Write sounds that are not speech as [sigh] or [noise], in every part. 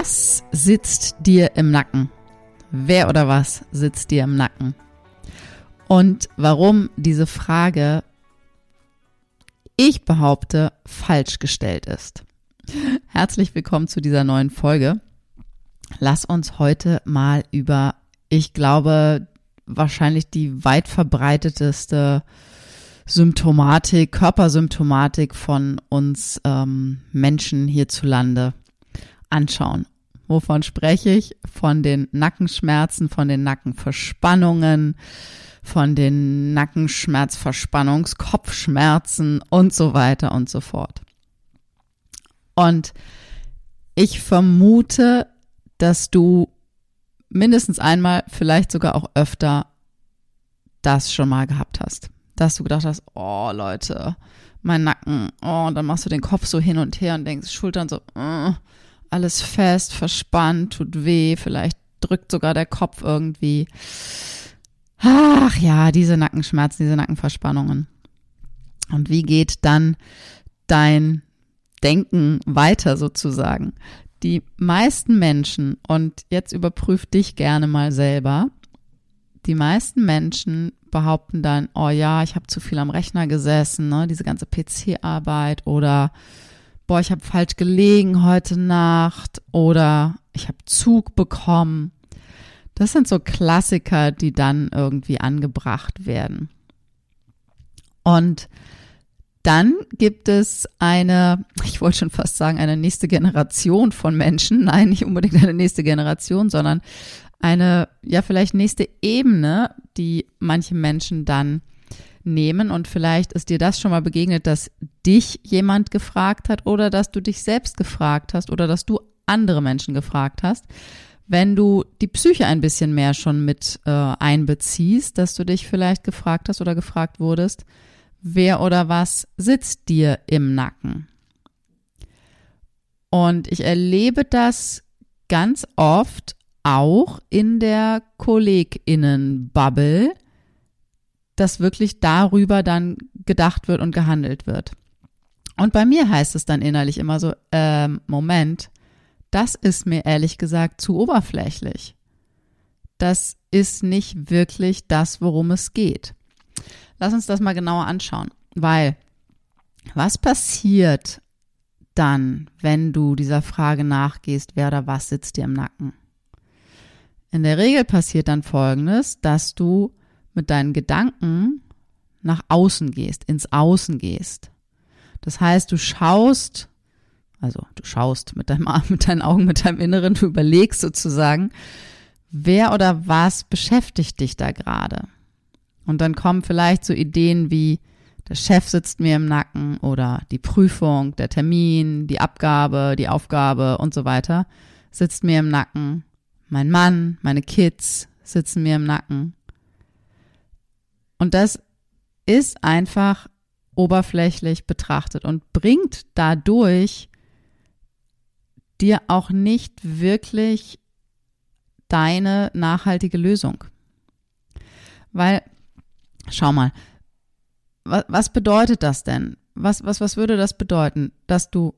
Was sitzt dir im Nacken? Wer oder was sitzt dir im Nacken? Und warum diese Frage, ich behaupte, falsch gestellt ist. Herzlich willkommen zu dieser neuen Folge. Lass uns heute mal über, ich glaube, wahrscheinlich die weit verbreiteteste Symptomatik, Körpersymptomatik von uns ähm, Menschen hierzulande anschauen. Wovon spreche ich? Von den Nackenschmerzen, von den Nackenverspannungen, von den Nackenschmerzverspannungs, Kopfschmerzen und so weiter und so fort. Und ich vermute, dass du mindestens einmal, vielleicht sogar auch öfter das schon mal gehabt hast. Dass du gedacht hast, oh Leute, mein Nacken, oh, und dann machst du den Kopf so hin und her und denkst, Schultern so, uh, alles fest, verspannt, tut weh, vielleicht drückt sogar der Kopf irgendwie. Ach ja, diese Nackenschmerzen, diese Nackenverspannungen. Und wie geht dann dein Denken weiter sozusagen? Die meisten Menschen, und jetzt überprüf dich gerne mal selber, die meisten Menschen behaupten dann, oh ja, ich habe zu viel am Rechner gesessen, ne, diese ganze PC-Arbeit oder boah, ich habe falsch gelegen heute Nacht oder ich habe Zug bekommen. Das sind so Klassiker, die dann irgendwie angebracht werden. Und dann gibt es eine, ich wollte schon fast sagen, eine nächste Generation von Menschen. Nein, nicht unbedingt eine nächste Generation, sondern eine, ja, vielleicht nächste Ebene, die manche Menschen dann nehmen. Und vielleicht ist dir das schon mal begegnet, dass dich jemand gefragt hat oder dass du dich selbst gefragt hast oder dass du andere Menschen gefragt hast. Wenn du die Psyche ein bisschen mehr schon mit äh, einbeziehst, dass du dich vielleicht gefragt hast oder gefragt wurdest, wer oder was sitzt dir im Nacken? Und ich erlebe das ganz oft auch in der KollegInnen-Bubble, dass wirklich darüber dann gedacht wird und gehandelt wird. Und bei mir heißt es dann innerlich immer so, ähm, Moment, das ist mir ehrlich gesagt zu oberflächlich. Das ist nicht wirklich das, worum es geht. Lass uns das mal genauer anschauen, weil was passiert dann, wenn du dieser Frage nachgehst, wer oder was sitzt dir im Nacken? In der Regel passiert dann Folgendes, dass du mit deinen Gedanken nach außen gehst, ins Außen gehst. Das heißt, du schaust, also du schaust mit, deinem, [laughs] mit deinen Augen, mit deinem Inneren, du überlegst sozusagen, wer oder was beschäftigt dich da gerade. Und dann kommen vielleicht so Ideen wie, der Chef sitzt mir im Nacken oder die Prüfung, der Termin, die Abgabe, die Aufgabe und so weiter sitzt mir im Nacken. Mein Mann, meine Kids sitzen mir im Nacken. Und das ist einfach oberflächlich betrachtet und bringt dadurch dir auch nicht wirklich deine nachhaltige Lösung. Weil, schau mal, was, bedeutet das denn? Was, was, was würde das bedeuten? Dass du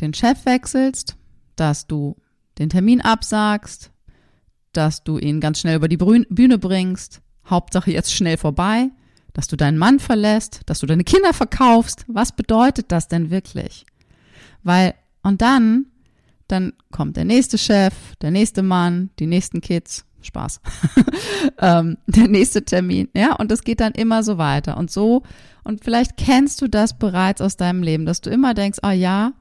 den Chef wechselst, dass du den Termin absagst, dass du ihn ganz schnell über die Bühne bringst, Hauptsache jetzt schnell vorbei, dass du deinen Mann verlässt, dass du deine Kinder verkaufst. Was bedeutet das denn wirklich? Weil, und dann, dann kommt der nächste Chef, der nächste Mann, die nächsten Kids, Spaß. [laughs] ähm, der nächste Termin, ja, und das geht dann immer so weiter und so. Und vielleicht kennst du das bereits aus deinem Leben, dass du immer denkst, ah ja,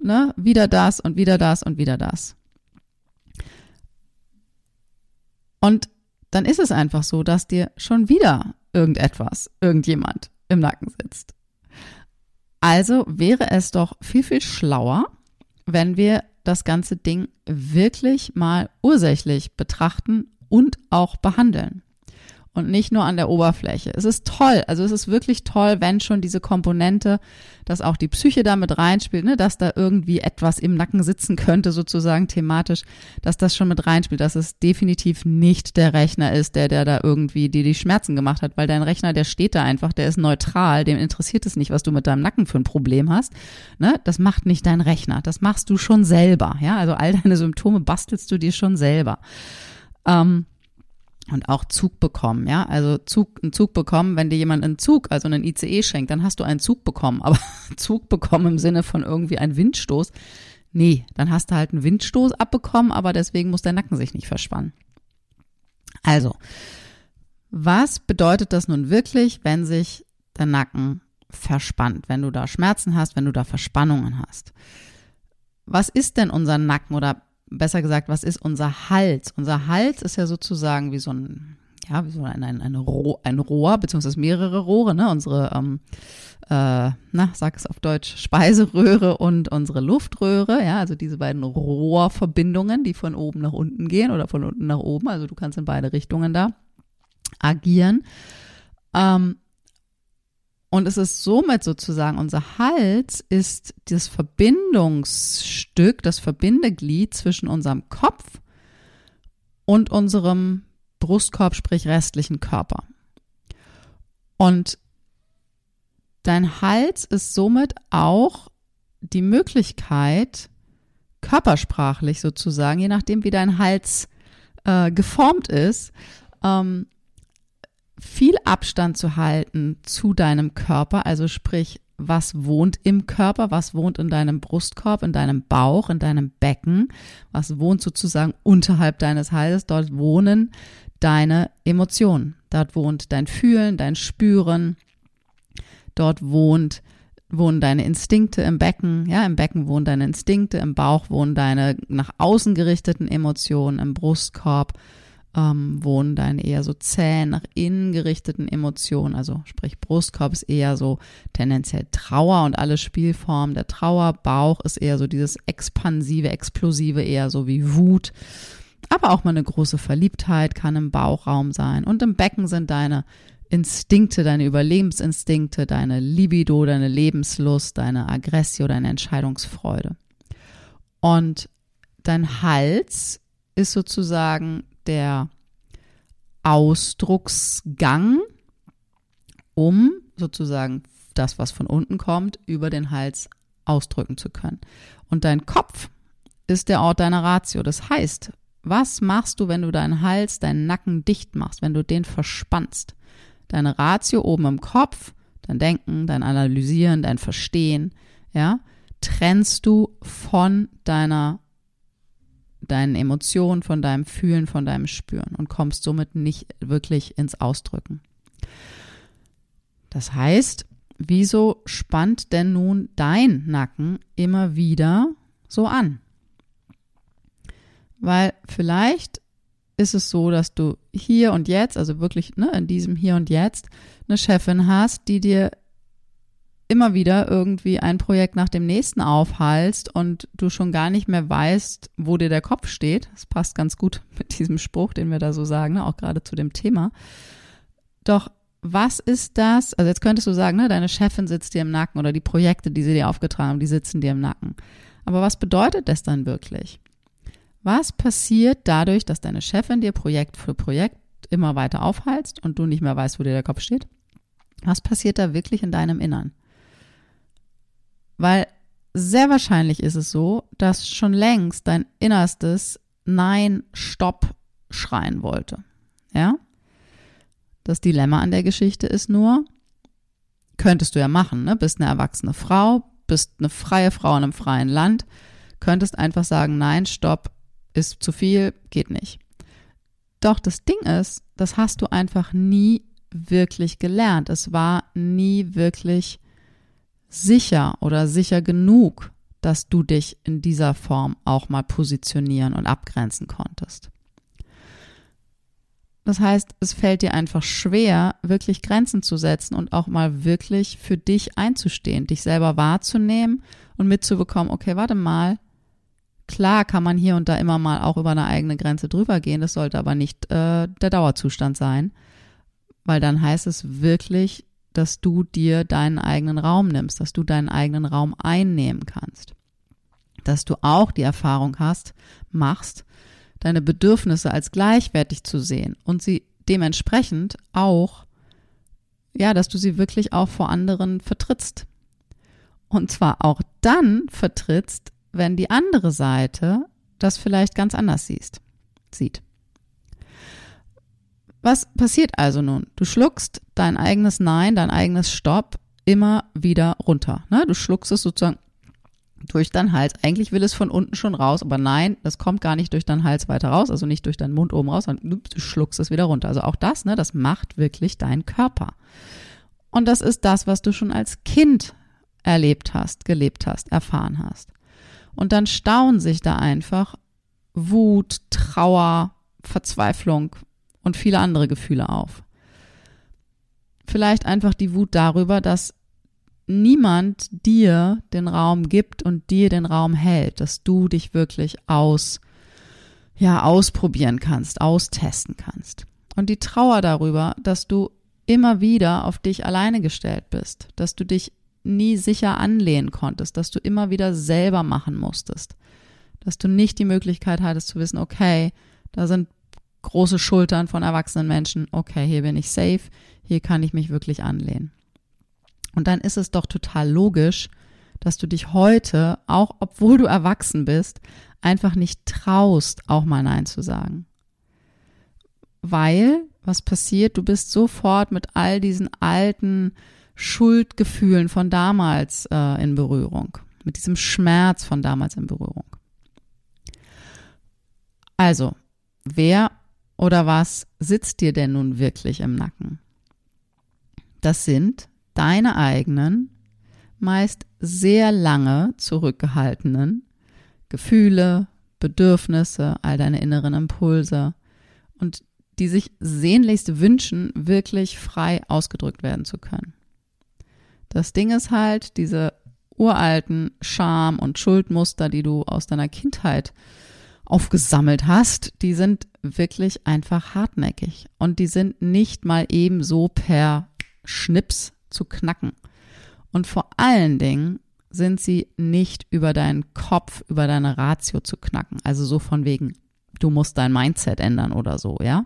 ne, wieder das und wieder das und wieder das. Und dann ist es einfach so, dass dir schon wieder irgendetwas, irgendjemand im Nacken sitzt. Also wäre es doch viel, viel schlauer, wenn wir das ganze Ding wirklich mal ursächlich betrachten und auch behandeln und nicht nur an der Oberfläche. Es ist toll, also es ist wirklich toll, wenn schon diese Komponente, dass auch die Psyche da mit reinspielt, ne, dass da irgendwie etwas im Nacken sitzen könnte, sozusagen thematisch, dass das schon mit reinspielt, dass es definitiv nicht der Rechner ist, der, der da irgendwie dir die Schmerzen gemacht hat, weil dein Rechner, der steht da einfach, der ist neutral, dem interessiert es nicht, was du mit deinem Nacken für ein Problem hast. Ne? Das macht nicht dein Rechner, das machst du schon selber. Ja, also all deine Symptome bastelst du dir schon selber. Ähm, und auch Zug bekommen, ja, also Zug, einen Zug bekommen, wenn dir jemand einen Zug, also einen ICE schenkt, dann hast du einen Zug bekommen, aber [laughs] Zug bekommen im Sinne von irgendwie ein Windstoß, nee, dann hast du halt einen Windstoß abbekommen, aber deswegen muss der Nacken sich nicht verspannen. Also, was bedeutet das nun wirklich, wenn sich der Nacken verspannt, wenn du da Schmerzen hast, wenn du da Verspannungen hast? Was ist denn unser Nacken oder besser gesagt, was ist unser Hals? Unser Hals ist ja sozusagen wie so ein, ja, wie so ein, ein, ein, Rohr, ein Rohr, beziehungsweise mehrere Rohre, ne? Unsere, ähm, äh, na, sag es auf Deutsch, Speiseröhre und unsere Luftröhre, ja, also diese beiden Rohrverbindungen, die von oben nach unten gehen oder von unten nach oben, also du kannst in beide Richtungen da agieren. Ähm, und es ist somit sozusagen, unser Hals ist das Verbindungsstück, das Verbindeglied zwischen unserem Kopf und unserem Brustkorb, sprich restlichen Körper. Und dein Hals ist somit auch die Möglichkeit, körpersprachlich sozusagen, je nachdem wie dein Hals äh, geformt ist, ähm, viel Abstand zu halten zu deinem Körper, also sprich, was wohnt im Körper, was wohnt in deinem Brustkorb, in deinem Bauch, in deinem Becken, was wohnt sozusagen unterhalb deines Halses, dort wohnen deine Emotionen, dort wohnt dein Fühlen, dein Spüren, dort wohnt wohnen deine Instinkte im Becken, ja, im Becken wohnen deine Instinkte, im Bauch wohnen deine nach außen gerichteten Emotionen, im Brustkorb ähm, wohnen dann eher so zäh nach innen gerichteten Emotionen, also sprich Brustkorb ist eher so tendenziell Trauer und alle Spielformen der Trauer, Bauch ist eher so dieses expansive, explosive, eher so wie Wut. Aber auch mal eine große Verliebtheit kann im Bauchraum sein. Und im Becken sind deine Instinkte, deine Überlebensinstinkte, deine Libido, deine Lebenslust, deine Aggressio, deine Entscheidungsfreude. Und dein Hals ist sozusagen der Ausdrucksgang, um sozusagen das, was von unten kommt, über den Hals ausdrücken zu können. Und dein Kopf ist der Ort deiner Ratio. Das heißt, was machst du, wenn du deinen Hals, deinen Nacken dicht machst, wenn du den verspannst? Deine Ratio oben im Kopf, dein Denken, dein Analysieren, dein Verstehen, ja, trennst du von deiner deinen Emotionen, von deinem Fühlen, von deinem Spüren und kommst somit nicht wirklich ins Ausdrücken. Das heißt, wieso spannt denn nun dein Nacken immer wieder so an? Weil vielleicht ist es so, dass du hier und jetzt, also wirklich ne, in diesem Hier und Jetzt, eine Chefin hast, die dir immer wieder irgendwie ein Projekt nach dem nächsten aufhalst und du schon gar nicht mehr weißt, wo dir der Kopf steht. Das passt ganz gut [laughs] mit diesem Spruch, den wir da so sagen, ne? auch gerade zu dem Thema. Doch was ist das? Also jetzt könntest du sagen, ne, deine Chefin sitzt dir im Nacken oder die Projekte, die sie dir aufgetragen haben, die sitzen dir im Nacken. Aber was bedeutet das dann wirklich? Was passiert dadurch, dass deine Chefin dir Projekt für Projekt immer weiter aufhalst und du nicht mehr weißt, wo dir der Kopf steht? Was passiert da wirklich in deinem Innern? Weil sehr wahrscheinlich ist es so, dass schon längst dein Innerstes Nein, Stopp schreien wollte. Ja? Das Dilemma an der Geschichte ist nur, könntest du ja machen, ne? Bist eine erwachsene Frau, bist eine freie Frau in einem freien Land, könntest einfach sagen, nein, stopp, ist zu viel, geht nicht. Doch das Ding ist, das hast du einfach nie wirklich gelernt. Es war nie wirklich sicher oder sicher genug, dass du dich in dieser Form auch mal positionieren und abgrenzen konntest. Das heißt, es fällt dir einfach schwer, wirklich Grenzen zu setzen und auch mal wirklich für dich einzustehen, dich selber wahrzunehmen und mitzubekommen, okay, warte mal, klar kann man hier und da immer mal auch über eine eigene Grenze drüber gehen, das sollte aber nicht äh, der Dauerzustand sein, weil dann heißt es wirklich, dass du dir deinen eigenen Raum nimmst, dass du deinen eigenen Raum einnehmen kannst, dass du auch die Erfahrung hast, machst, deine Bedürfnisse als gleichwertig zu sehen und sie dementsprechend auch, ja, dass du sie wirklich auch vor anderen vertrittst. Und zwar auch dann vertrittst, wenn die andere Seite das vielleicht ganz anders siehst, sieht. Was passiert also nun? Du schluckst dein eigenes Nein, dein eigenes Stopp immer wieder runter. Ne? Du schluckst es sozusagen durch deinen Hals. Eigentlich will es von unten schon raus, aber nein, das kommt gar nicht durch deinen Hals weiter raus, also nicht durch deinen Mund oben raus, sondern du schluckst es wieder runter. Also auch das, ne, das macht wirklich dein Körper. Und das ist das, was du schon als Kind erlebt hast, gelebt hast, erfahren hast. Und dann stauen sich da einfach Wut, Trauer, Verzweiflung und viele andere Gefühle auf. Vielleicht einfach die Wut darüber, dass niemand dir den Raum gibt und dir den Raum hält, dass du dich wirklich aus, ja, ausprobieren kannst, austesten kannst. Und die Trauer darüber, dass du immer wieder auf dich alleine gestellt bist, dass du dich nie sicher anlehnen konntest, dass du immer wieder selber machen musstest, dass du nicht die Möglichkeit hattest zu wissen, okay, da sind große Schultern von erwachsenen Menschen, okay, hier bin ich safe, hier kann ich mich wirklich anlehnen. Und dann ist es doch total logisch, dass du dich heute, auch obwohl du erwachsen bist, einfach nicht traust, auch mal Nein zu sagen. Weil, was passiert? Du bist sofort mit all diesen alten Schuldgefühlen von damals äh, in Berührung, mit diesem Schmerz von damals in Berührung. Also, wer oder was sitzt dir denn nun wirklich im Nacken? Das sind deine eigenen, meist sehr lange zurückgehaltenen Gefühle, Bedürfnisse, all deine inneren Impulse und die sich sehnlichst wünschen, wirklich frei ausgedrückt werden zu können. Das Ding ist halt, diese uralten Scham- und Schuldmuster, die du aus deiner Kindheit aufgesammelt hast, die sind wirklich einfach hartnäckig und die sind nicht mal eben so per Schnips zu knacken. Und vor allen Dingen sind sie nicht über deinen Kopf, über deine Ratio zu knacken. Also so von wegen, du musst dein Mindset ändern oder so, ja.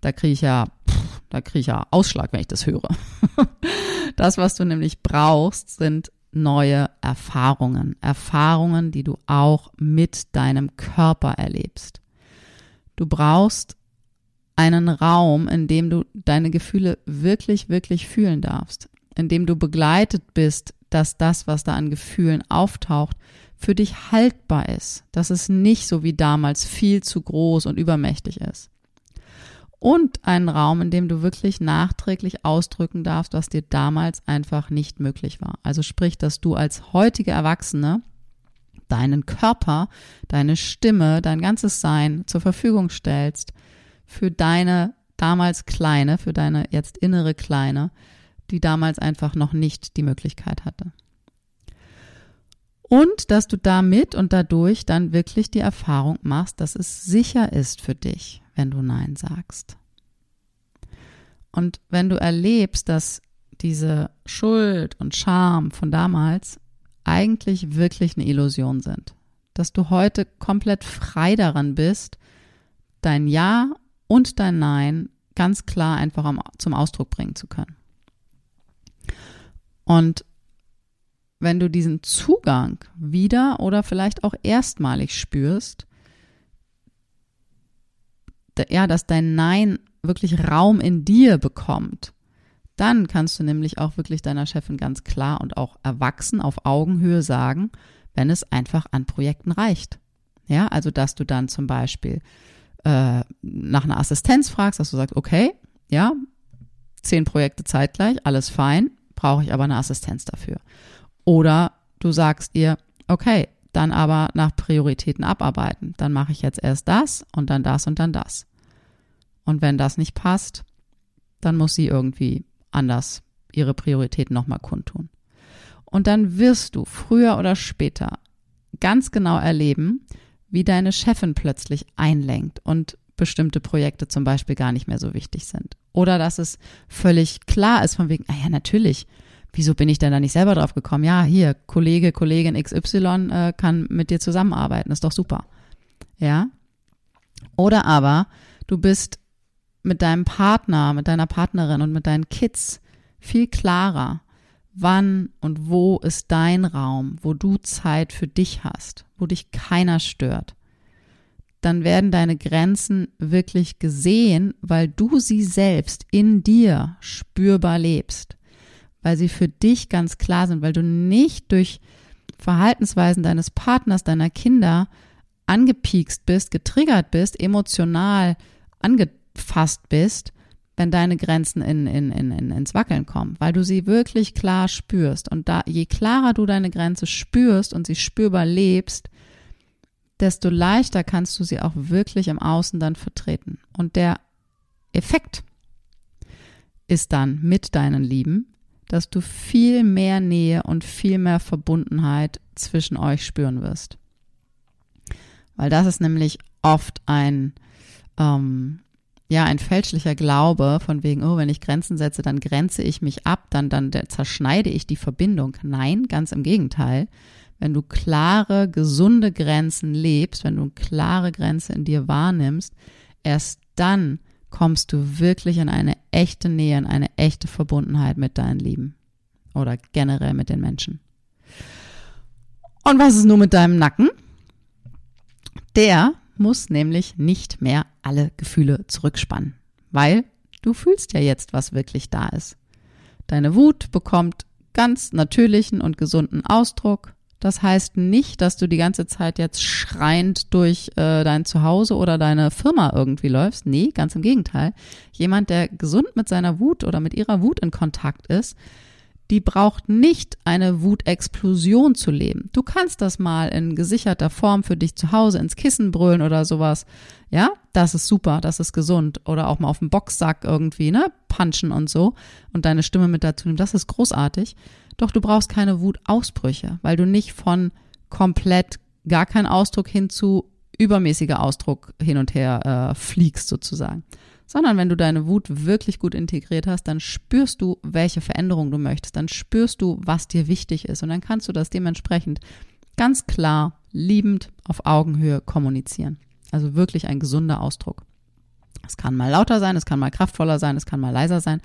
Da kriege ich ja, pff, da kriege ich ja Ausschlag, wenn ich das höre. [laughs] das, was du nämlich brauchst, sind neue Erfahrungen. Erfahrungen, die du auch mit deinem Körper erlebst. Du brauchst einen Raum, in dem du deine Gefühle wirklich, wirklich fühlen darfst in dem du begleitet bist, dass das, was da an Gefühlen auftaucht, für dich haltbar ist, dass es nicht so wie damals viel zu groß und übermächtig ist. Und einen Raum, in dem du wirklich nachträglich ausdrücken darfst, was dir damals einfach nicht möglich war. Also sprich, dass du als heutige Erwachsene deinen Körper, deine Stimme, dein ganzes Sein zur Verfügung stellst für deine damals kleine, für deine jetzt innere kleine, die damals einfach noch nicht die Möglichkeit hatte. Und dass du damit und dadurch dann wirklich die Erfahrung machst, dass es sicher ist für dich, wenn du Nein sagst. Und wenn du erlebst, dass diese Schuld und Scham von damals eigentlich wirklich eine Illusion sind, dass du heute komplett frei daran bist, dein Ja und dein Nein ganz klar einfach zum Ausdruck bringen zu können. Und wenn du diesen Zugang wieder oder vielleicht auch erstmalig spürst, ja, dass dein Nein wirklich Raum in dir bekommt, dann kannst du nämlich auch wirklich deiner Chefin ganz klar und auch erwachsen auf Augenhöhe sagen, wenn es einfach an Projekten reicht. Ja, also dass du dann zum Beispiel äh, nach einer Assistenz fragst, dass du sagst, okay, ja, zehn Projekte zeitgleich, alles fein, brauche ich aber eine Assistenz dafür. Oder du sagst ihr, okay, dann aber nach Prioritäten abarbeiten. Dann mache ich jetzt erst das und dann das und dann das. Und wenn das nicht passt, dann muss sie irgendwie anders ihre Prioritäten nochmal kundtun. Und dann wirst du früher oder später ganz genau erleben, wie deine Chefin plötzlich einlenkt und bestimmte Projekte zum Beispiel gar nicht mehr so wichtig sind. Oder dass es völlig klar ist von wegen, ah ja, natürlich, wieso bin ich denn da nicht selber drauf gekommen? Ja, hier, Kollege, Kollegin XY äh, kann mit dir zusammenarbeiten, ist doch super. Ja? Oder aber du bist mit deinem Partner, mit deiner Partnerin und mit deinen Kids viel klarer, wann und wo ist dein Raum, wo du Zeit für dich hast, wo dich keiner stört. Dann werden deine Grenzen wirklich gesehen, weil du sie selbst in dir spürbar lebst, weil sie für dich ganz klar sind, weil du nicht durch Verhaltensweisen deines Partners, deiner Kinder angepiekst bist, getriggert bist, emotional fast bist, wenn deine Grenzen in, in, in, in, ins Wackeln kommen, weil du sie wirklich klar spürst. Und da, je klarer du deine Grenze spürst und sie spürbar lebst, desto leichter kannst du sie auch wirklich im Außen dann vertreten. Und der Effekt ist dann mit deinen Lieben, dass du viel mehr Nähe und viel mehr Verbundenheit zwischen euch spüren wirst. Weil das ist nämlich oft ein, ähm, ja, ein fälschlicher Glaube von wegen, oh, wenn ich Grenzen setze, dann grenze ich mich ab, dann, dann zerschneide ich die Verbindung. Nein, ganz im Gegenteil. Wenn du klare, gesunde Grenzen lebst, wenn du klare Grenze in dir wahrnimmst, erst dann kommst du wirklich in eine echte Nähe, in eine echte Verbundenheit mit deinen Lieben oder generell mit den Menschen. Und was ist nun mit deinem Nacken? Der muss nämlich nicht mehr alle Gefühle zurückspannen, weil du fühlst ja jetzt, was wirklich da ist. Deine Wut bekommt ganz natürlichen und gesunden Ausdruck. Das heißt nicht, dass du die ganze Zeit jetzt schreiend durch äh, dein Zuhause oder deine Firma irgendwie läufst. Nee, ganz im Gegenteil. Jemand, der gesund mit seiner Wut oder mit ihrer Wut in Kontakt ist, die braucht nicht eine Wutexplosion zu leben. Du kannst das mal in gesicherter Form für dich zu Hause ins Kissen brüllen oder sowas. Ja, das ist super, das ist gesund. Oder auch mal auf dem Boxsack irgendwie, ne, punchen und so und deine Stimme mit dazu nehmen. Das ist großartig. Doch du brauchst keine Wutausbrüche, weil du nicht von komplett gar kein Ausdruck hin zu übermäßiger Ausdruck hin und her äh, fliegst sozusagen sondern wenn du deine Wut wirklich gut integriert hast, dann spürst du, welche Veränderung du möchtest, dann spürst du, was dir wichtig ist und dann kannst du das dementsprechend ganz klar, liebend auf Augenhöhe kommunizieren. Also wirklich ein gesunder Ausdruck. Es kann mal lauter sein, es kann mal kraftvoller sein, es kann mal leiser sein,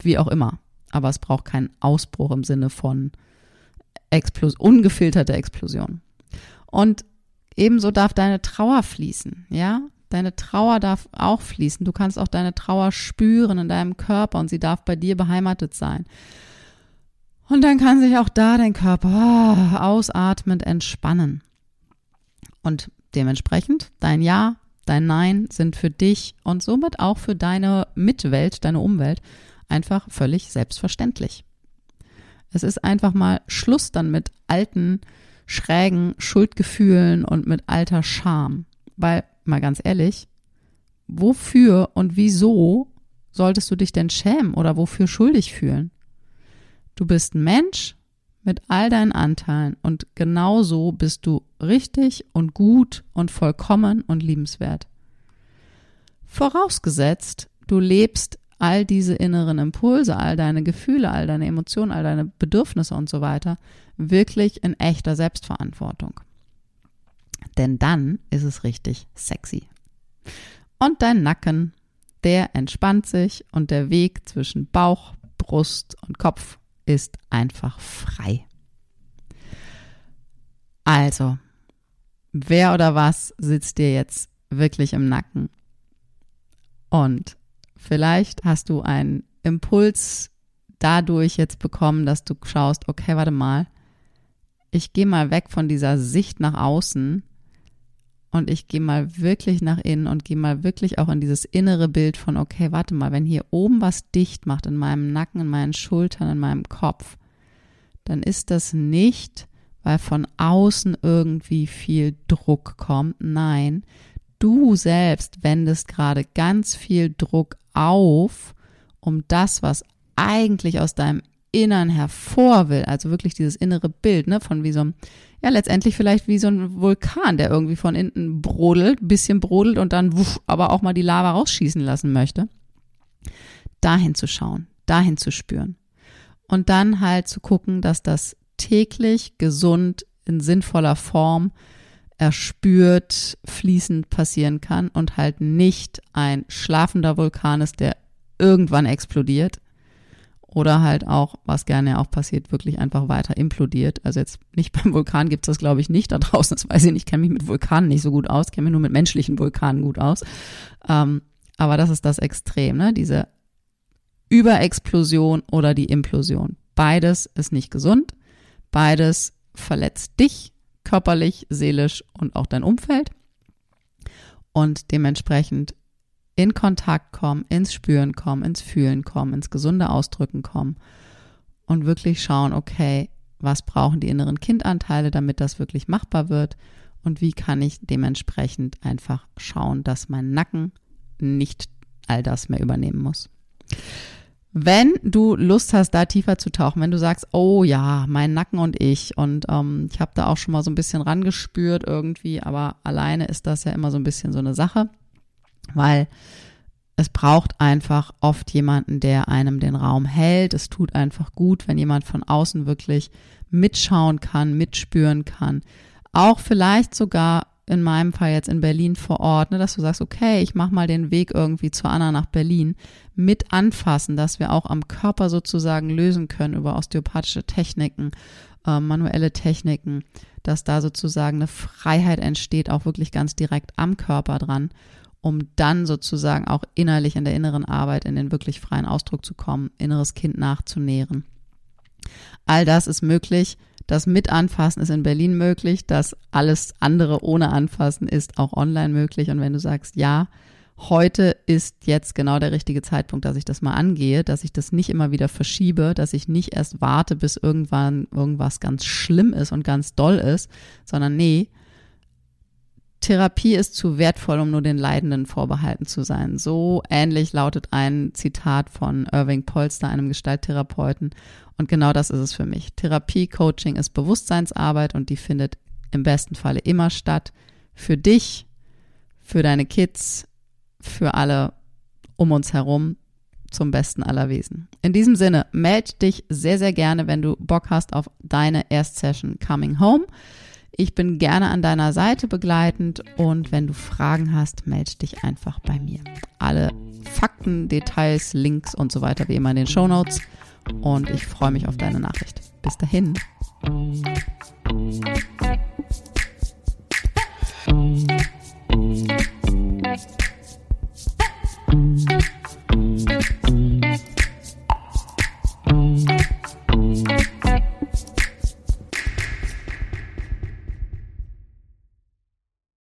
wie auch immer. Aber es braucht keinen Ausbruch im Sinne von Explos ungefilterte Explosion. Und ebenso darf deine Trauer fließen, ja? Deine Trauer darf auch fließen. Du kannst auch deine Trauer spüren in deinem Körper und sie darf bei dir beheimatet sein. Und dann kann sich auch da dein Körper oh, ausatmend entspannen. Und dementsprechend dein Ja, dein Nein sind für dich und somit auch für deine Mitwelt, deine Umwelt einfach völlig selbstverständlich. Es ist einfach mal Schluss dann mit alten, schrägen Schuldgefühlen und mit alter Scham. Weil mal ganz ehrlich, wofür und wieso solltest du dich denn schämen oder wofür schuldig fühlen? Du bist ein Mensch mit all deinen Anteilen und genauso bist du richtig und gut und vollkommen und liebenswert. Vorausgesetzt, du lebst all diese inneren Impulse, all deine Gefühle, all deine Emotionen, all deine Bedürfnisse und so weiter wirklich in echter Selbstverantwortung. Denn dann ist es richtig sexy. Und dein Nacken, der entspannt sich und der Weg zwischen Bauch, Brust und Kopf ist einfach frei. Also, wer oder was sitzt dir jetzt wirklich im Nacken? Und vielleicht hast du einen Impuls dadurch jetzt bekommen, dass du schaust, okay, warte mal, ich gehe mal weg von dieser Sicht nach außen und ich gehe mal wirklich nach innen und gehe mal wirklich auch in dieses innere Bild von, okay, warte mal, wenn hier oben was dicht macht in meinem Nacken, in meinen Schultern, in meinem Kopf, dann ist das nicht, weil von außen irgendwie viel Druck kommt. Nein, du selbst wendest gerade ganz viel Druck auf, um das, was eigentlich aus deinem Innern hervor will, also wirklich dieses innere Bild, ne, von wie so einem, ja, letztendlich vielleicht wie so ein Vulkan, der irgendwie von innen brodelt, bisschen brodelt und dann wuff, aber auch mal die Lava rausschießen lassen möchte. Dahin zu schauen, dahin zu spüren. Und dann halt zu gucken, dass das täglich gesund in sinnvoller Form erspürt, fließend passieren kann und halt nicht ein schlafender Vulkan ist, der irgendwann explodiert, oder halt auch, was gerne auch passiert, wirklich einfach weiter implodiert. Also jetzt nicht [laughs] beim Vulkan gibt's das, glaube ich, nicht da draußen. Das weiß ich nicht. Ich kenne mich mit Vulkanen nicht so gut aus, kenne mich nur mit menschlichen Vulkanen gut aus. Ähm, aber das ist das Extrem, ne? Diese Überexplosion oder die Implosion. Beides ist nicht gesund. Beides verletzt dich körperlich, seelisch und auch dein Umfeld. Und dementsprechend in Kontakt kommen, ins Spüren kommen, ins Fühlen kommen, ins gesunde Ausdrücken kommen und wirklich schauen, okay, was brauchen die inneren Kindanteile, damit das wirklich machbar wird und wie kann ich dementsprechend einfach schauen, dass mein Nacken nicht all das mehr übernehmen muss. Wenn du Lust hast, da tiefer zu tauchen, wenn du sagst, oh ja, mein Nacken und ich und ähm, ich habe da auch schon mal so ein bisschen rangespürt irgendwie, aber alleine ist das ja immer so ein bisschen so eine Sache weil es braucht einfach oft jemanden, der einem den Raum hält. Es tut einfach gut, wenn jemand von außen wirklich mitschauen kann, mitspüren kann. Auch vielleicht sogar in meinem Fall jetzt in Berlin vor Ort, ne, dass du sagst, okay, ich mache mal den Weg irgendwie zu Anna nach Berlin, mit anfassen, dass wir auch am Körper sozusagen lösen können über osteopathische Techniken, äh, manuelle Techniken, dass da sozusagen eine Freiheit entsteht, auch wirklich ganz direkt am Körper dran um dann sozusagen auch innerlich in der inneren Arbeit in den wirklich freien Ausdruck zu kommen, inneres Kind nachzunähren. All das ist möglich. Das mit Anfassen ist in Berlin möglich. Das alles andere ohne Anfassen ist auch online möglich. Und wenn du sagst, ja, heute ist jetzt genau der richtige Zeitpunkt, dass ich das mal angehe, dass ich das nicht immer wieder verschiebe, dass ich nicht erst warte, bis irgendwann irgendwas ganz schlimm ist und ganz doll ist, sondern nee, Therapie ist zu wertvoll, um nur den Leidenden vorbehalten zu sein. So ähnlich lautet ein Zitat von Irving Polster, einem Gestalttherapeuten. Und genau das ist es für mich. Therapie, Coaching ist Bewusstseinsarbeit und die findet im besten Falle immer statt. Für dich, für deine Kids, für alle um uns herum zum besten aller Wesen. In diesem Sinne, melde dich sehr, sehr gerne, wenn du Bock hast auf deine Erstsession Coming Home. Ich bin gerne an deiner Seite begleitend und wenn du Fragen hast, melde dich einfach bei mir. Alle Fakten, Details, Links und so weiter wie immer in den Show Notes und ich freue mich auf deine Nachricht. Bis dahin.